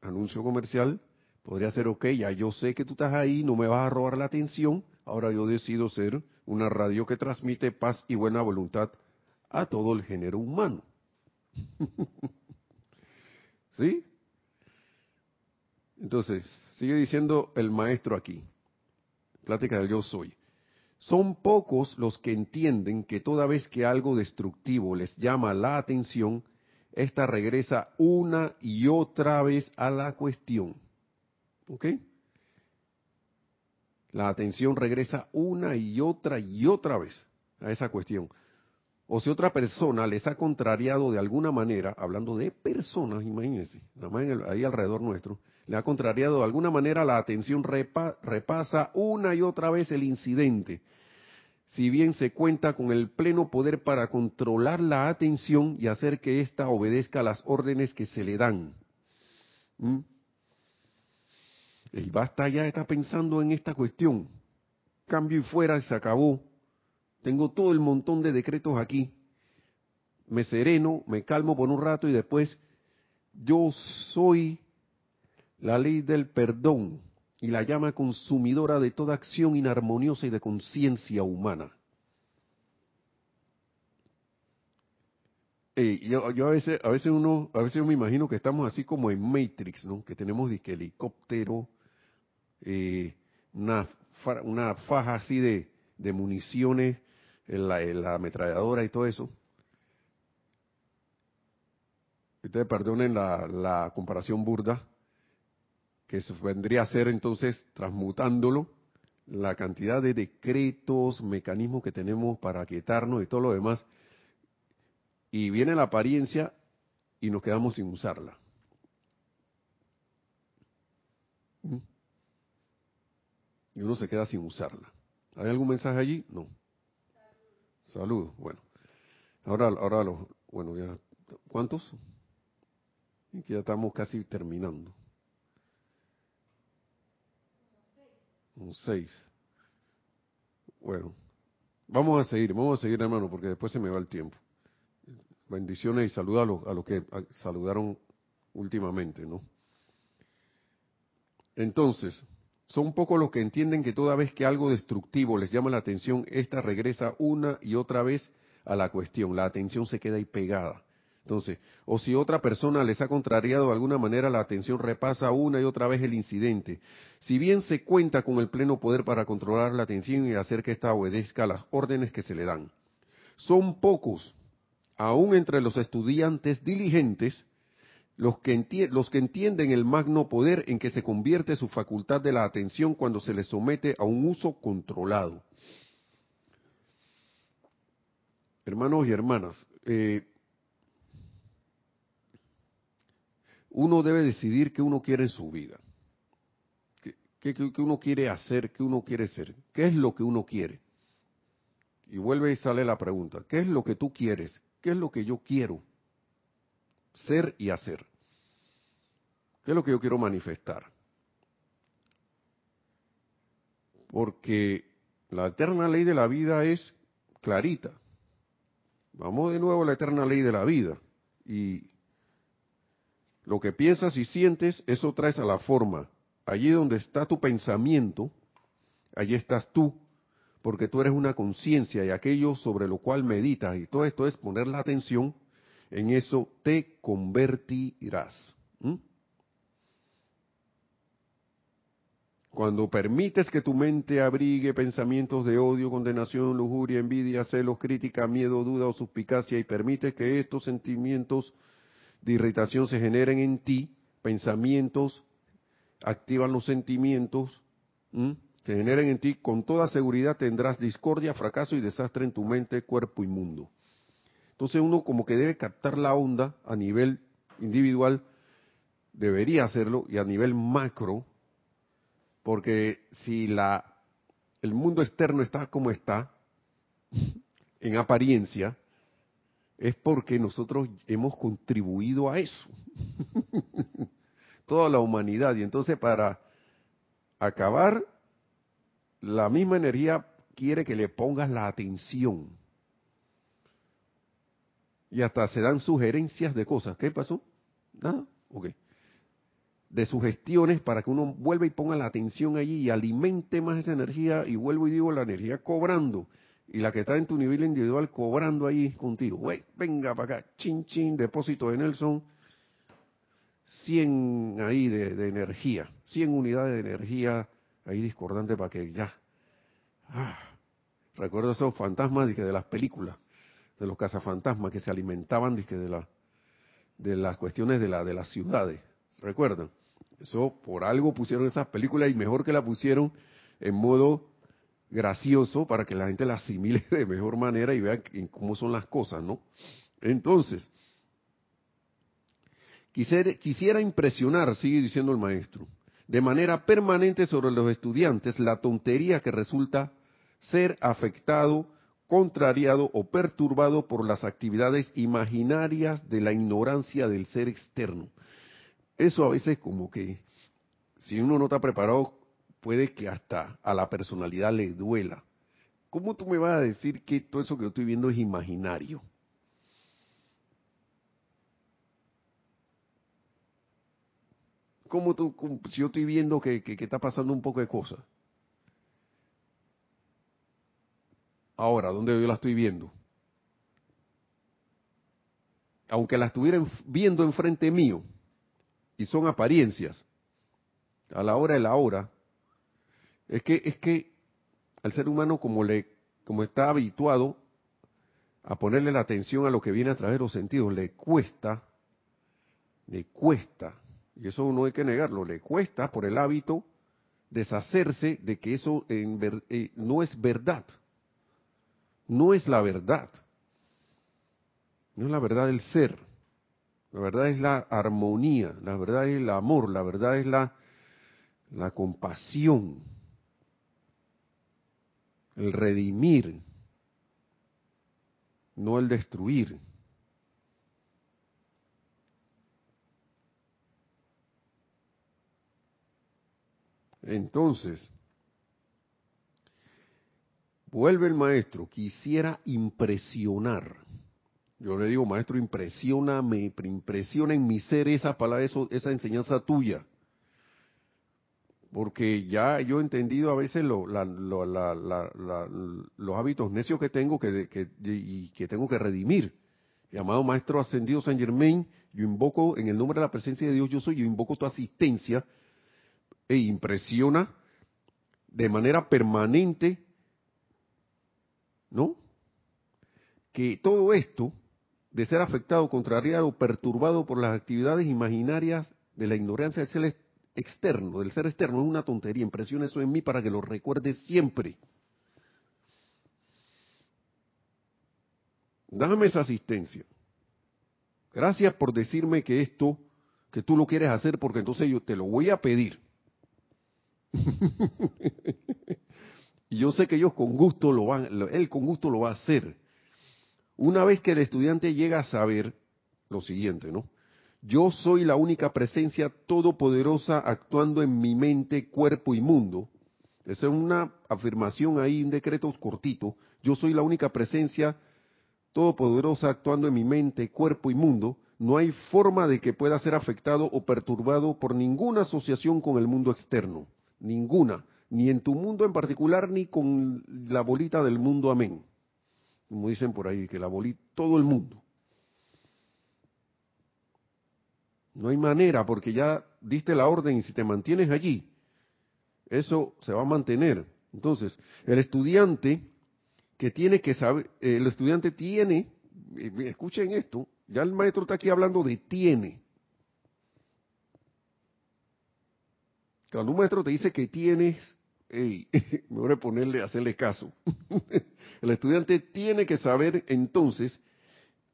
anuncio comercial, podría ser, ok, ya yo sé que tú estás ahí, no me vas a robar la atención, ahora yo decido ser una radio que transmite paz y buena voluntad a todo el género humano. ¿Sí? Entonces, sigue diciendo el maestro aquí, plática del yo soy. Son pocos los que entienden que toda vez que algo destructivo les llama la atención, ésta regresa una y otra vez a la cuestión. ¿Ok? La atención regresa una y otra y otra vez a esa cuestión o si otra persona les ha contrariado de alguna manera, hablando de personas, imagínense, nada más ahí alrededor nuestro, le ha contrariado de alguna manera la atención, repasa una y otra vez el incidente, si bien se cuenta con el pleno poder para controlar la atención y hacer que ésta obedezca las órdenes que se le dan. ¿Mm? Y basta ya, está pensando en esta cuestión. Cambio y fuera, se acabó tengo todo el montón de decretos aquí. Me sereno, me calmo por un rato y después yo soy la ley del perdón y la llama consumidora de toda acción inarmoniosa y de conciencia humana. yo, yo, a veces, a veces uno, a veces yo me imagino que estamos así como en Matrix, ¿no? Que tenemos disque helicóptero, eh, una, una faja así de, de municiones la, ametralladora y todo eso. Ustedes perdonen la, comparación burda, que vendría a ser entonces transmutándolo la cantidad de decretos, mecanismos que tenemos para quietarnos y todo lo demás, y viene la apariencia y nos quedamos sin usarla. ¿Mm? Y uno se queda sin usarla. ¿Hay algún mensaje allí? No. Saludos. Bueno, ahora, ahora los, bueno, ya, ¿cuántos? Ya estamos casi terminando. Un seis. Bueno, vamos a seguir, vamos a seguir, hermano, porque después se me va el tiempo. Bendiciones y saludos a los, a los que saludaron últimamente, ¿no? Entonces, son pocos los que entienden que toda vez que algo destructivo les llama la atención, ésta regresa una y otra vez a la cuestión. La atención se queda ahí pegada. Entonces, o si otra persona les ha contrariado de alguna manera, la atención repasa una y otra vez el incidente. Si bien se cuenta con el pleno poder para controlar la atención y hacer que ésta obedezca las órdenes que se le dan. Son pocos, aún entre los estudiantes diligentes, los que, entienden el magno poder en que se convierte su facultad de la atención cuando se les somete a un uso controlado. Hermanos y hermanas, eh, uno debe decidir qué uno quiere en su vida. ¿Qué, uno quiere hacer? ¿Qué uno quiere ser? ¿Qué es lo que uno quiere? Y vuelve y sale la pregunta. ¿Qué es lo que tú quieres? ¿Qué es lo que yo quiero? Ser y hacer. ¿Qué es lo que yo quiero manifestar? Porque la eterna ley de la vida es clarita. Vamos de nuevo a la eterna ley de la vida. Y lo que piensas y sientes, eso traes a la forma. Allí donde está tu pensamiento, allí estás tú, porque tú eres una conciencia y aquello sobre lo cual meditas, y todo esto es poner la atención, en eso te convertirás. Cuando permites que tu mente abrigue pensamientos de odio, condenación, lujuria, envidia, celos, crítica, miedo, duda o suspicacia y permites que estos sentimientos de irritación se generen en ti, pensamientos, activan los sentimientos, se generen en ti, con toda seguridad tendrás discordia, fracaso y desastre en tu mente, cuerpo y mundo. Entonces uno como que debe captar la onda a nivel individual, debería hacerlo, y a nivel macro, porque si la el mundo externo está como está, en apariencia, es porque nosotros hemos contribuido a eso. Toda la humanidad. Y entonces para acabar, la misma energía quiere que le pongas la atención. Y hasta se dan sugerencias de cosas. ¿Qué pasó? Nada. Ok. De sugestiones para que uno vuelva y ponga la atención allí y alimente más esa energía. Y vuelvo y digo, la energía cobrando y la que está en tu nivel individual cobrando ahí contigo. venga para acá, chin chin, depósito de Nelson, 100 ahí de, energía, 100 unidades de energía ahí discordante para que ya. Ah, recuerdo esos fantasmas de las películas, de los cazafantasmas que se alimentaban de, de, la, de las cuestiones de, la, de las ciudades. ¿Recuerdan? Eso por algo pusieron esas películas y mejor que la pusieron en modo gracioso para que la gente la asimile de mejor manera y vea cómo son las cosas, ¿no? Entonces, quisiera, quisiera impresionar, sigue diciendo el maestro, de manera permanente sobre los estudiantes la tontería que resulta ser afectado, contrariado o perturbado por las actividades imaginarias de la ignorancia del ser externo. Eso a veces como que, si uno no está preparado puede que hasta a la personalidad le duela. ¿Cómo tú me vas a decir que todo eso que yo estoy viendo es imaginario? ¿Cómo tú, si yo estoy viendo que, que, está pasando un poco de cosas? Ahora, ¿dónde yo la estoy viendo? Aunque la estuvieran viendo enfrente mío, y son apariencias, a la hora de la hora, es que, es que al ser humano como le, como está habituado a ponerle la atención a lo que viene a través de los sentidos, le cuesta, le cuesta, y eso no hay que negarlo, le cuesta por el hábito deshacerse de que eso en eh, no es verdad, no es la verdad, no es la verdad del ser, la verdad es la armonía, la verdad es el amor, la verdad es la, la compasión, el redimir, no el destruir. Entonces, vuelve el maestro, quisiera impresionar. Yo le digo, maestro, impresióname, impresiona en mi ser esa palabra, esa enseñanza tuya porque ya yo he entendido a veces los hábitos necios que tengo que, y que tengo que redimir, Llamado Maestro Ascendido San Germain, yo invoco en el nombre de la presencia de Dios, yo soy, yo invoco tu asistencia e impresiona de manera permanente, ¿no? Que todo esto, de ser afectado, contrariado, perturbado por las actividades imaginarias de la ignorancia del ser externo, del ser externo, es una tontería. Impresiona eso en mí para que lo recuerde siempre. Dame esa asistencia. Gracias por decirme que esto, que tú lo quieres hacer, porque entonces yo te lo voy a pedir. y yo sé que ellos con gusto lo van, él con gusto lo va a hacer. Una vez que el estudiante llega a saber lo siguiente, ¿no? Yo soy la única presencia todopoderosa actuando en mi mente, cuerpo y mundo. Esa es una afirmación ahí, un decreto cortito. Yo soy la única presencia todopoderosa actuando en mi mente, cuerpo y mundo. No hay forma de que pueda ser afectado o perturbado por ninguna asociación con el mundo externo ninguna, ni en tu mundo en particular, ni con la bolita del mundo, amén. Como dicen por ahí, que la bolita, todo el mundo. No hay manera, porque ya diste la orden y si te mantienes allí, eso se va a mantener. Entonces, el estudiante que tiene que saber, el estudiante tiene, eh, escuchen esto, ya el maestro está aquí hablando de tiene. Cuando un maestro te dice que tienes, hey, me voy a ponerle, hacerle caso. el estudiante tiene que saber entonces,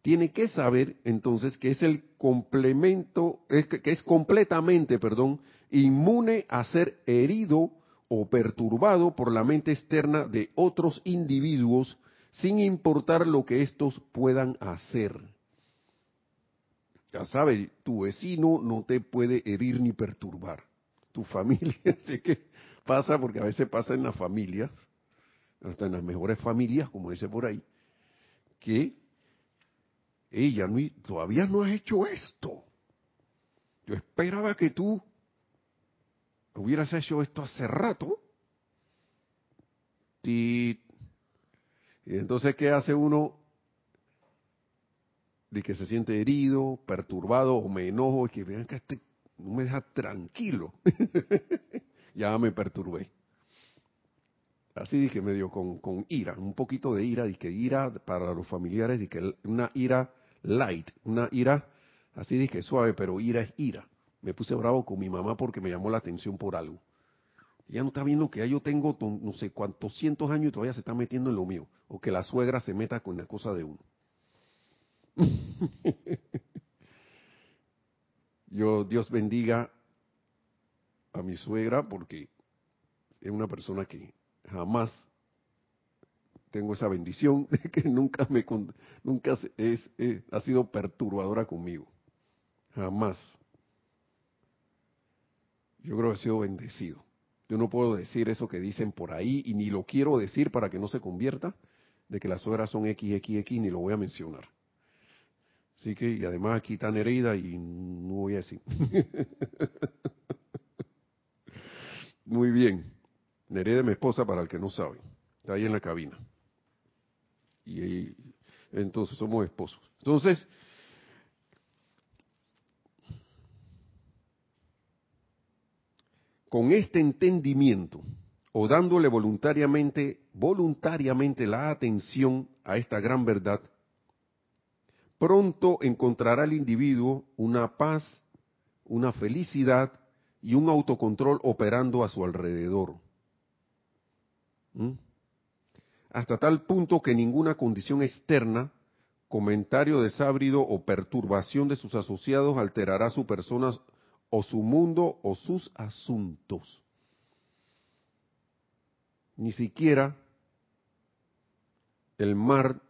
tiene que saber entonces que es el complemento, que es completamente, perdón, inmune a ser herido o perturbado por la mente externa de otros individuos sin importar lo que estos puedan hacer. Ya sabes, tu vecino no te puede herir ni perturbar tu familia. Así que pasa, porque a veces pasa en las familias, hasta en las mejores familias, como dice por ahí, que ella no, todavía no has hecho esto. Yo esperaba que tú hubieras hecho esto hace rato. Y, entonces, ¿qué hace uno? De que se siente herido, perturbado o me enojo y que vean que este no me deja tranquilo. ya me perturbé. Así dije medio con, con ira, un poquito de ira, dije ira para los familiares, dije una ira light, una ira, así dije suave, pero ira es ira. Me puse bravo con mi mamá porque me llamó la atención por algo. Ya no está viendo que ya yo tengo no sé cuántos cientos años y todavía se está metiendo en lo mío. O que la suegra se meta con la cosa de uno. Yo, Dios bendiga mi suegra porque es una persona que jamás tengo esa bendición que nunca me nunca es, ha sido perturbadora conmigo. Jamás. Yo creo que he sido bendecido. Yo no puedo decir eso que dicen por ahí y ni lo quiero decir para que no se convierta de que las suegras son x x x ni lo voy a mencionar. Así que, y además aquí está Nereida y no voy a decir. Muy bien. Nereida mi esposa para el que no sabe. Está ahí en la cabina. Y entonces somos esposos. Entonces, con este entendimiento o dándole voluntariamente, voluntariamente la atención a esta gran verdad, pronto encontrará el individuo una paz, una felicidad y un autocontrol operando a su alrededor. ¿Mm? Hasta tal punto que ninguna condición externa, comentario desábrido o perturbación de sus asociados alterará su persona o su mundo o sus asuntos. Ni siquiera el mar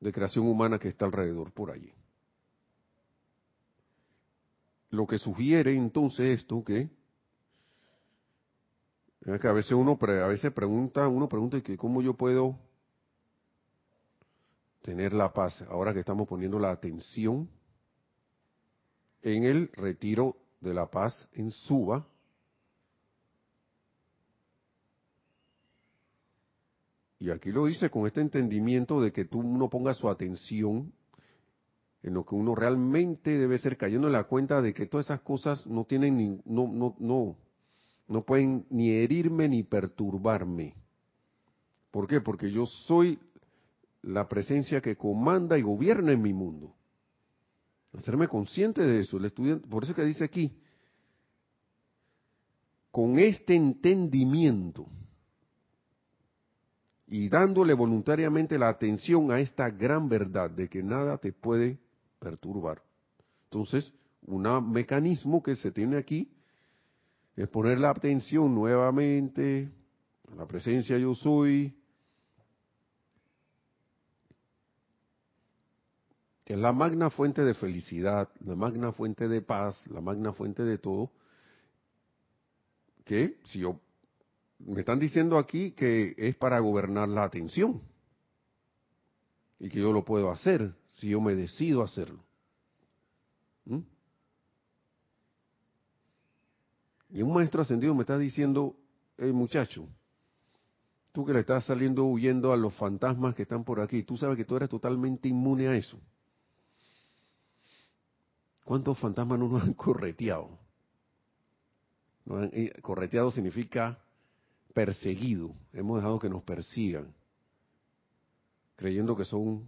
de creación humana que está alrededor por allí. Lo que sugiere entonces esto que a veces uno a veces pregunta, uno pregunta que cómo yo puedo tener la paz ahora que estamos poniendo la atención en el retiro de la paz en Suba y aquí lo dice con este entendimiento de que tú no pongas su atención en lo que uno realmente debe ser cayendo en la cuenta de que todas esas cosas no tienen ni, no, no, no, no pueden ni herirme ni perturbarme. ¿Por qué? Porque yo soy la presencia que comanda y gobierna en mi mundo. Hacerme consciente de eso. El estudiante, por eso que dice aquí, con este entendimiento y dándole voluntariamente la atención a esta gran verdad de que nada te puede perturbar. Entonces, un mecanismo que se tiene aquí es poner la atención nuevamente a la presencia yo soy, que es la magna fuente de felicidad, la magna fuente de paz, la magna fuente de todo, que si yo me están diciendo aquí que es para gobernar la atención y que yo lo puedo hacer si yo me decido hacerlo. ¿Mm? Y un maestro ascendido me está diciendo, hey muchacho, tú que le estás saliendo huyendo a los fantasmas que están por aquí, tú sabes que tú eres totalmente inmune a eso. ¿Cuántos fantasmas no nos han correteado? Eh, correteado significa perseguido. Hemos dejado que nos persigan, creyendo que son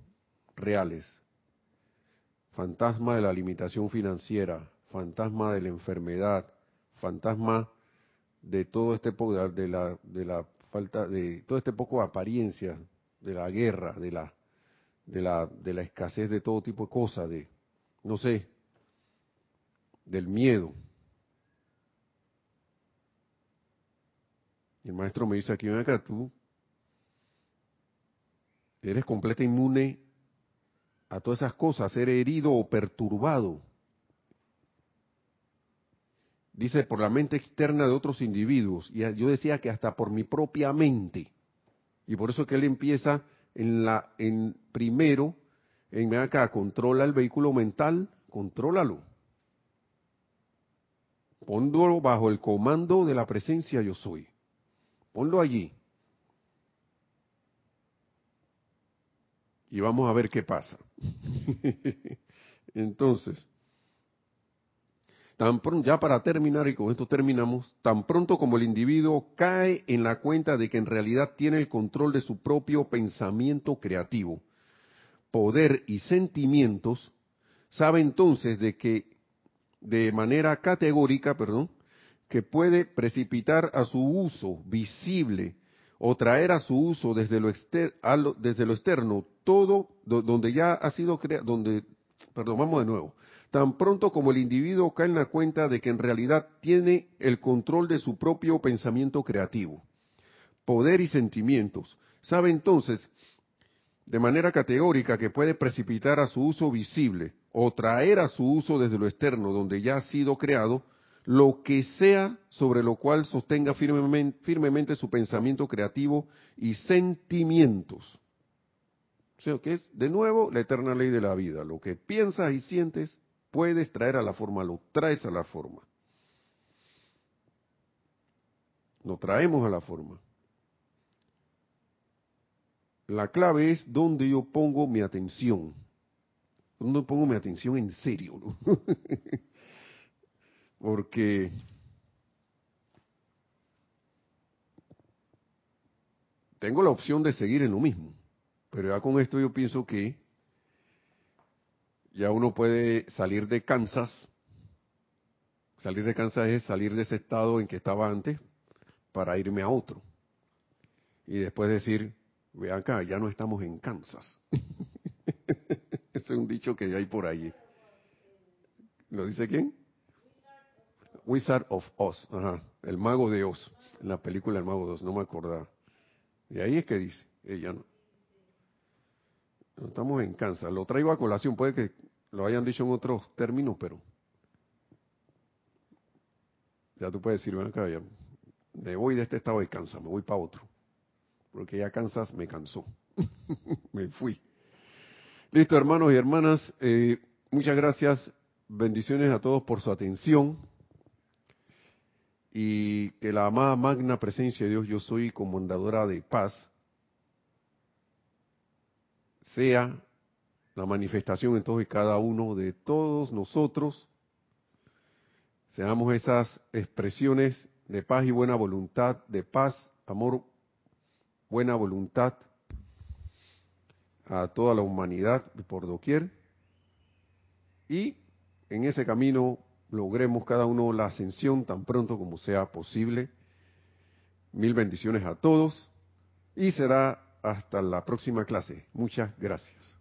reales. Fantasma de la limitación financiera, fantasma de la enfermedad, fantasma de todo este poco de la, de la falta de todo este poco de apariencia, de la guerra, de la de la de la escasez de todo tipo de cosas, de no sé, del miedo. Y el maestro me dice aquí, ven acá, tú eres completa inmune a todas esas cosas, ser herido o perturbado. Dice, por la mente externa de otros individuos. Y yo decía que hasta por mi propia mente. Y por eso que él empieza en la, en primero, en acá, controla el vehículo mental, contrólalo. Ponlo bajo el comando de la presencia yo soy. Ponlo allí. Y vamos a ver qué pasa. Entonces, tan pronto, ya para terminar, y con esto terminamos, tan pronto como el individuo cae en la cuenta de que en realidad tiene el control de su propio pensamiento creativo, poder y sentimientos, sabe entonces de que de manera categórica, perdón, que puede precipitar a su uso visible o traer a su uso desde lo, desde lo externo todo donde ya ha sido creado, donde, perdón, vamos de nuevo, tan pronto como el individuo cae en la cuenta de que en realidad tiene el control de su propio pensamiento creativo, poder y sentimientos, sabe entonces de manera categórica que puede precipitar a su uso visible o traer a su uso desde lo externo, donde ya ha sido creado, lo que sea sobre lo cual sostenga firmemente, su pensamiento creativo y sentimientos. O sea, que es, de nuevo, la eterna ley de la vida. Lo que piensas y sientes, puedes traer a la forma, lo traes a la forma. Lo traemos a la forma. La clave es donde yo pongo mi atención. Donde pongo mi atención en serio. ¿no? Porque tengo la opción de seguir en lo mismo. Pero ya con esto yo pienso que ya uno puede salir de Kansas. Salir de Kansas es salir de ese estado en que estaba antes para irme a otro. Y después decir, Ve acá, ya no estamos en Kansas. Ese es un dicho que hay por ahí. ¿Lo dice quién? Wizard of Oz, ajá, el mago de Oz, en la película El mago de Oz, no me acordaba. Y ahí es que dice, ella no. Estamos en Kansas, lo traigo a colación, puede que lo hayan dicho en otros términos, pero ya tú puedes decir, ven acá, me voy de este estado de Kansas, me voy para otro porque ya Kansas me cansó. me fui. Listo, hermanos y hermanas, eh, muchas gracias. Bendiciones a todos por su atención. Y que la amada magna presencia de Dios, yo soy comandadora de paz, sea la manifestación en todos y cada uno de todos nosotros. Seamos esas expresiones de paz y buena voluntad, de paz, amor, buena voluntad a toda la humanidad por doquier. Y en ese camino logremos cada uno la ascensión tan pronto como sea posible. Mil bendiciones a todos y será hasta la próxima clase. Muchas gracias.